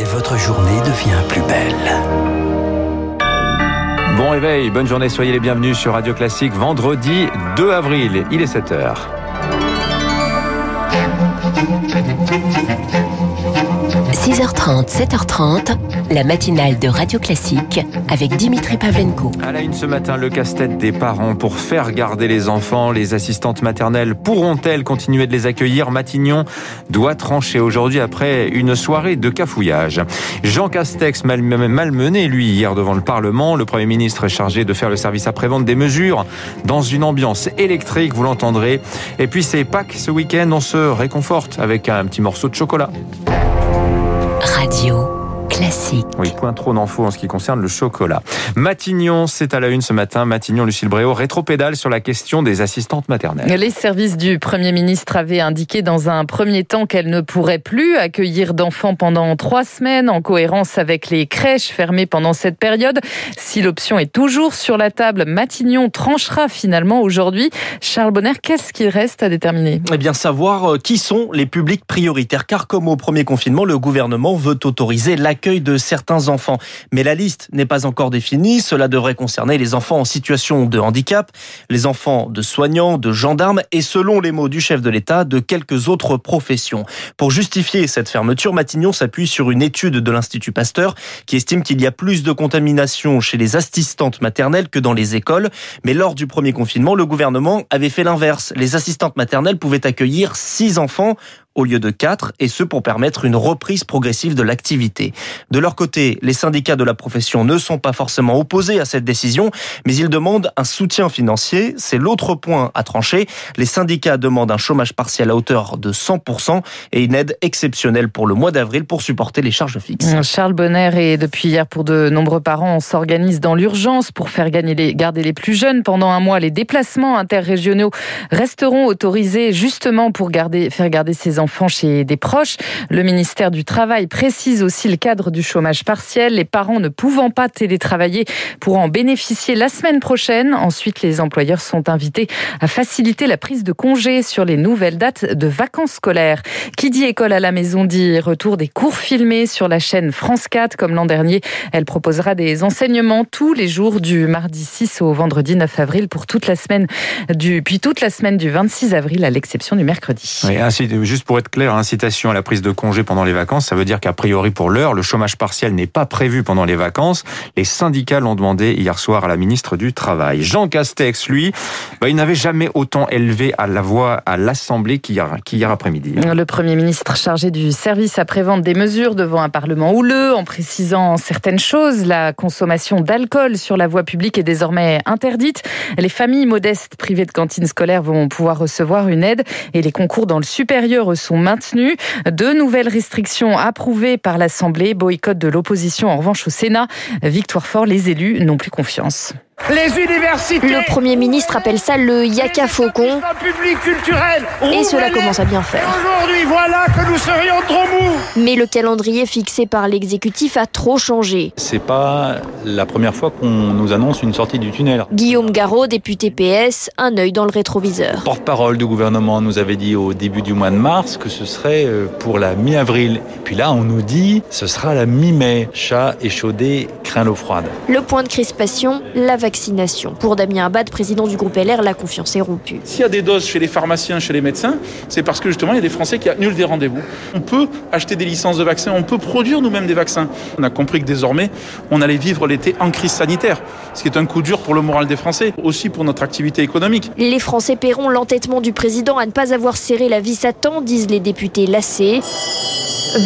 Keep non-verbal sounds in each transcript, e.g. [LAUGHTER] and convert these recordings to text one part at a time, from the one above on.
et votre journée devient plus belle. Bon réveil, bonne journée, soyez les bienvenus sur Radio Classique, vendredi 2 avril, il est 7h. 6h30, 7h30, la matinale de Radio Classique avec Dimitri Pavlenko. À la une ce matin, le casse-tête des parents pour faire garder les enfants. Les assistantes maternelles pourront-elles continuer de les accueillir? Matignon doit trancher aujourd'hui après une soirée de cafouillage. Jean Castex malmené, lui, hier devant le Parlement. Le Premier ministre est chargé de faire le service après-vente des mesures dans une ambiance électrique, vous l'entendrez. Et puis c'est Pâques ce week-end, on se réconforte avec un petit morceau de chocolat. Radio. Classique. Oui, point trop d'infos en ce qui concerne le chocolat. Matignon, c'est à la une ce matin. Matignon, Lucille Bréau, rétropédale sur la question des assistantes maternelles. Les services du Premier ministre avaient indiqué dans un premier temps qu'elle ne pourrait plus accueillir d'enfants pendant trois semaines, en cohérence avec les crèches fermées pendant cette période. Si l'option est toujours sur la table, Matignon tranchera finalement aujourd'hui. Charles Bonner, qu'est-ce qu'il reste à déterminer? Eh bien, savoir euh, qui sont les publics prioritaires, car comme au premier confinement, le gouvernement veut autoriser l'accueil de certains enfants. Mais la liste n'est pas encore définie. Cela devrait concerner les enfants en situation de handicap, les enfants de soignants, de gendarmes et selon les mots du chef de l'État, de quelques autres professions. Pour justifier cette fermeture, Matignon s'appuie sur une étude de l'Institut Pasteur qui estime qu'il y a plus de contamination chez les assistantes maternelles que dans les écoles. Mais lors du premier confinement, le gouvernement avait fait l'inverse. Les assistantes maternelles pouvaient accueillir six enfants au lieu de 4, et ce pour permettre une reprise progressive de l'activité. De leur côté, les syndicats de la profession ne sont pas forcément opposés à cette décision, mais ils demandent un soutien financier. C'est l'autre point à trancher. Les syndicats demandent un chômage partiel à hauteur de 100% et une aide exceptionnelle pour le mois d'avril pour supporter les charges fixes. Charles Bonner et depuis hier pour de nombreux parents, on s'organise dans l'urgence pour faire gagner les, garder les plus jeunes pendant un mois. Les déplacements interrégionaux resteront autorisés justement pour garder, faire garder ces enfants chez des proches. Le ministère du Travail précise aussi le cadre du chômage partiel. Les parents ne pouvant pas télétravailler pourront en bénéficier la semaine prochaine. Ensuite, les employeurs sont invités à faciliter la prise de congés sur les nouvelles dates de vacances scolaires. Qui dit école à la maison dit retour des cours filmés sur la chaîne France 4 comme l'an dernier. Elle proposera des enseignements tous les jours du mardi 6 au vendredi 9 avril pour toute la semaine du, puis toute la semaine du 26 avril à l'exception du mercredi. Être clair, incitation à la prise de congé pendant les vacances, ça veut dire qu'a priori pour l'heure, le chômage partiel n'est pas prévu pendant les vacances. Les syndicats l'ont demandé hier soir à la ministre du Travail. Jean Castex, lui, bah, il n'avait jamais autant élevé à la voix à l'Assemblée qu'hier après-midi. Le Premier ministre chargé du service après-vente des mesures devant un Parlement houleux en précisant certaines choses. La consommation d'alcool sur la voie publique est désormais interdite. Les familles modestes privées de cantines scolaires vont pouvoir recevoir une aide et les concours dans le supérieur sont maintenus. Deux nouvelles restrictions approuvées par l'Assemblée, boycott de l'opposition en revanche au Sénat. Victoire fort, les élus n'ont plus confiance. Les universités. Le Premier ministre appelle ça le Yaka Faucon. Et cela commence à bien faire. Aujourd'hui, voilà que nous serions trop mous. Mais le calendrier fixé par l'exécutif a trop changé. C'est pas la première fois qu'on nous annonce une sortie du tunnel. Guillaume Garot, député PS, un œil dans le rétroviseur. Porte-parole du gouvernement nous avait dit au début du mois de mars que ce serait euh, pour la mi-avril. Puis là, on nous dit ce sera la mi-mai. Chat échaudé craint l'eau froide. Le point de crispation, la vaccination. Pour Damien Abad, président du groupe LR, la confiance est rompue. S'il y a des doses chez les pharmaciens, chez les médecins, c'est parce que justement il y a des Français qui annulent des rendez-vous. On peut acheter des licences de vaccins, on peut produire nous-mêmes des vaccins. On a compris que désormais, on allait vivre l'été en crise sanitaire, ce qui est un coup dur pour le moral des Français, aussi pour notre activité économique. Les Français paieront l'entêtement du président à ne pas avoir serré la vis à temps, disent les députés lassés.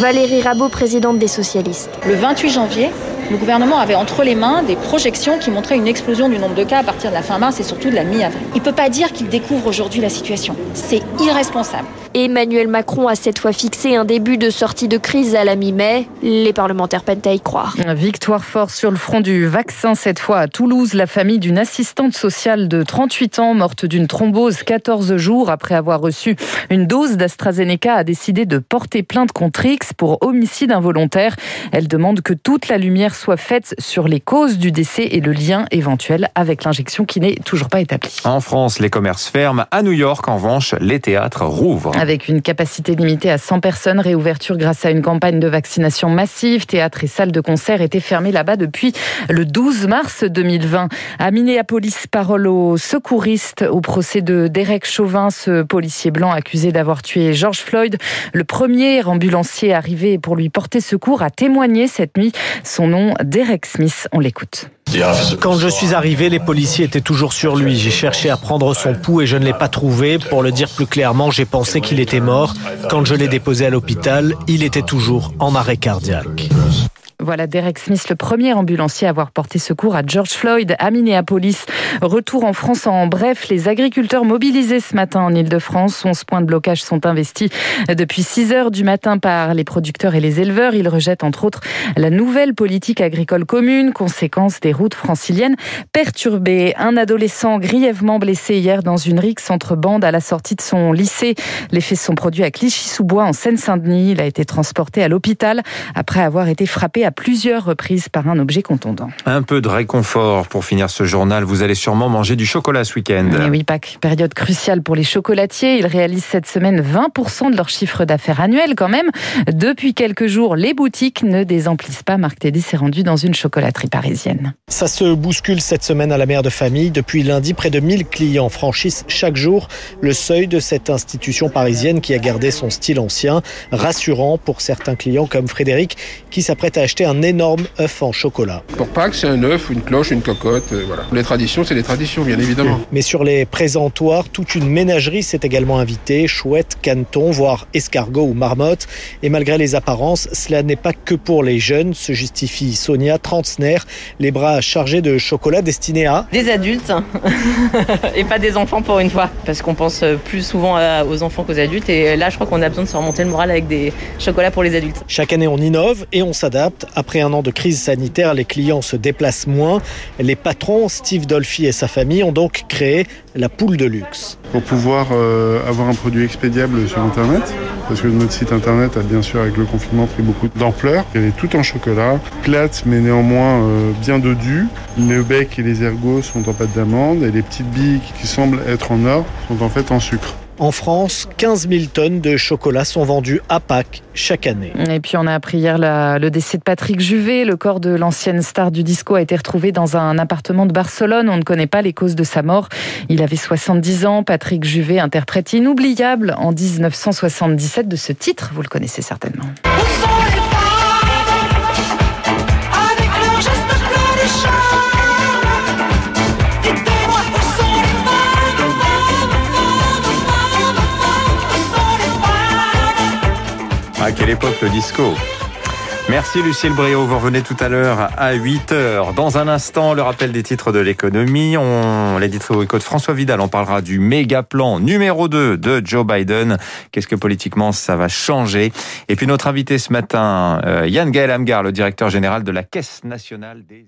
Valérie Rabault, présidente des socialistes. Le 28 janvier, le gouvernement avait entre les mains des projections qui montraient une explosion du nombre de cas à partir de la fin mars et surtout de la mi-avril. Il ne peut pas dire qu'il découvre aujourd'hui la situation. C'est irresponsable. Emmanuel Macron a cette fois fixé un début de sortie de crise à la mi-mai. Les parlementaires peinent à y croire. Victoire forte sur le front du vaccin cette fois à Toulouse. La famille d'une assistante sociale de 38 ans morte d'une thrombose 14 jours après avoir reçu une dose d'AstraZeneca a décidé de porter plainte contre X pour homicide involontaire. Elle demande que toute la lumière lumière soit faite sur les causes du décès et le lien éventuel avec l'injection qui n'est toujours pas établi. En France, les commerces ferment. À New York, en revanche, les théâtres rouvrent. Avec une capacité limitée à 100 personnes, réouverture grâce à une campagne de vaccination massive. Théâtres et salles de concert étaient fermés là-bas depuis le 12 mars 2020. À Minneapolis, parole aux secouristes au procès de Derek Chauvin, ce policier blanc accusé d'avoir tué George Floyd. Le premier ambulancier arrivé pour lui porter secours a témoigné cette nuit. Son nom, Derek Smith. On l'écoute. Quand je suis arrivé, les policiers étaient toujours sur lui. J'ai cherché à prendre son pouls et je ne l'ai pas trouvé. Pour le dire plus clairement, j'ai pensé qu'il était mort. Quand je l'ai déposé à l'hôpital, il était toujours en arrêt cardiaque. Voilà Derek Smith, le premier ambulancier à avoir porté secours à George Floyd à Minneapolis. Retour en France en bref, les agriculteurs mobilisés ce matin en Ile-de-France. 11 points de blocage sont investis depuis 6 heures du matin par les producteurs et les éleveurs. Ils rejettent entre autres la nouvelle politique agricole commune, conséquence des routes franciliennes perturbées. Un adolescent grièvement blessé hier dans une rixe entre bandes à la sortie de son lycée. Les faits sont produits à Clichy-sous-Bois en Seine-Saint-Denis. Il a été transporté à l'hôpital après avoir été frappé à plusieurs reprises par un objet contondant. Un peu de réconfort pour finir ce journal. Vous allez sûrement manger du chocolat ce week-end. Et oui, Pâques, période cruciale pour les chocolatiers. Ils réalisent cette semaine 20% de leur chiffre d'affaires annuel quand même. Depuis quelques jours, les boutiques ne désemplissent pas. Marc Tédé s'est rendu dans une chocolaterie parisienne. Ça se bouscule cette semaine à la mère de famille. Depuis lundi, près de 1000 clients franchissent chaque jour le seuil de cette institution parisienne qui a gardé son style ancien, rassurant pour certains clients comme Frédéric qui s'apprête à acheter un énorme œuf en chocolat. Pour Pâques, c'est un œuf, une cloche, une cocotte, euh, voilà. Les traditions, c'est les traditions, bien évidemment. Mais sur les présentoirs, toute une ménagerie s'est également invitée, chouette, caneton, voire escargot ou marmotte. Et malgré les apparences, cela n'est pas que pour les jeunes, se justifie Sonia, trentenaire, les bras chargés de chocolat destinés à... Des adultes, [LAUGHS] et pas des enfants pour une fois, parce qu'on pense plus souvent aux enfants qu'aux adultes, et là je crois qu'on a besoin de se remonter le moral avec des chocolats pour les adultes. Chaque année on innove et on s'adapte. Après un an de crise sanitaire, les clients se déplacent moins. Les patrons, Steve Dolphy et sa famille, ont donc créé la poule de luxe. Pour pouvoir euh, avoir un produit expédiable sur Internet, parce que notre site Internet a bien sûr avec le confinement pris beaucoup d'ampleur. Elle est tout en chocolat, plate mais néanmoins euh, bien dodue. Le bec et les ergots sont en pâte d'amande et les petites billes qui semblent être en or sont en fait en sucre. En France, 15 000 tonnes de chocolat sont vendues à Pâques chaque année. Et puis on a appris hier la, le décès de Patrick Juvet. Le corps de l'ancienne star du disco a été retrouvé dans un appartement de Barcelone. On ne connaît pas les causes de sa mort. Il avait 70 ans. Patrick Juvet, interprète inoubliable en 1977 de ce titre. Vous le connaissez certainement. Quelle époque le disco Merci Lucille Bréau, vous revenez tout à l'heure à 8h. Dans un instant, le rappel des titres de l'économie. On éco de François Vidal, on parlera du méga plan numéro 2 de Joe Biden. Qu'est-ce que politiquement ça va changer Et puis notre invité ce matin, euh, Yann Gaël Amgar, le directeur général de la Caisse nationale des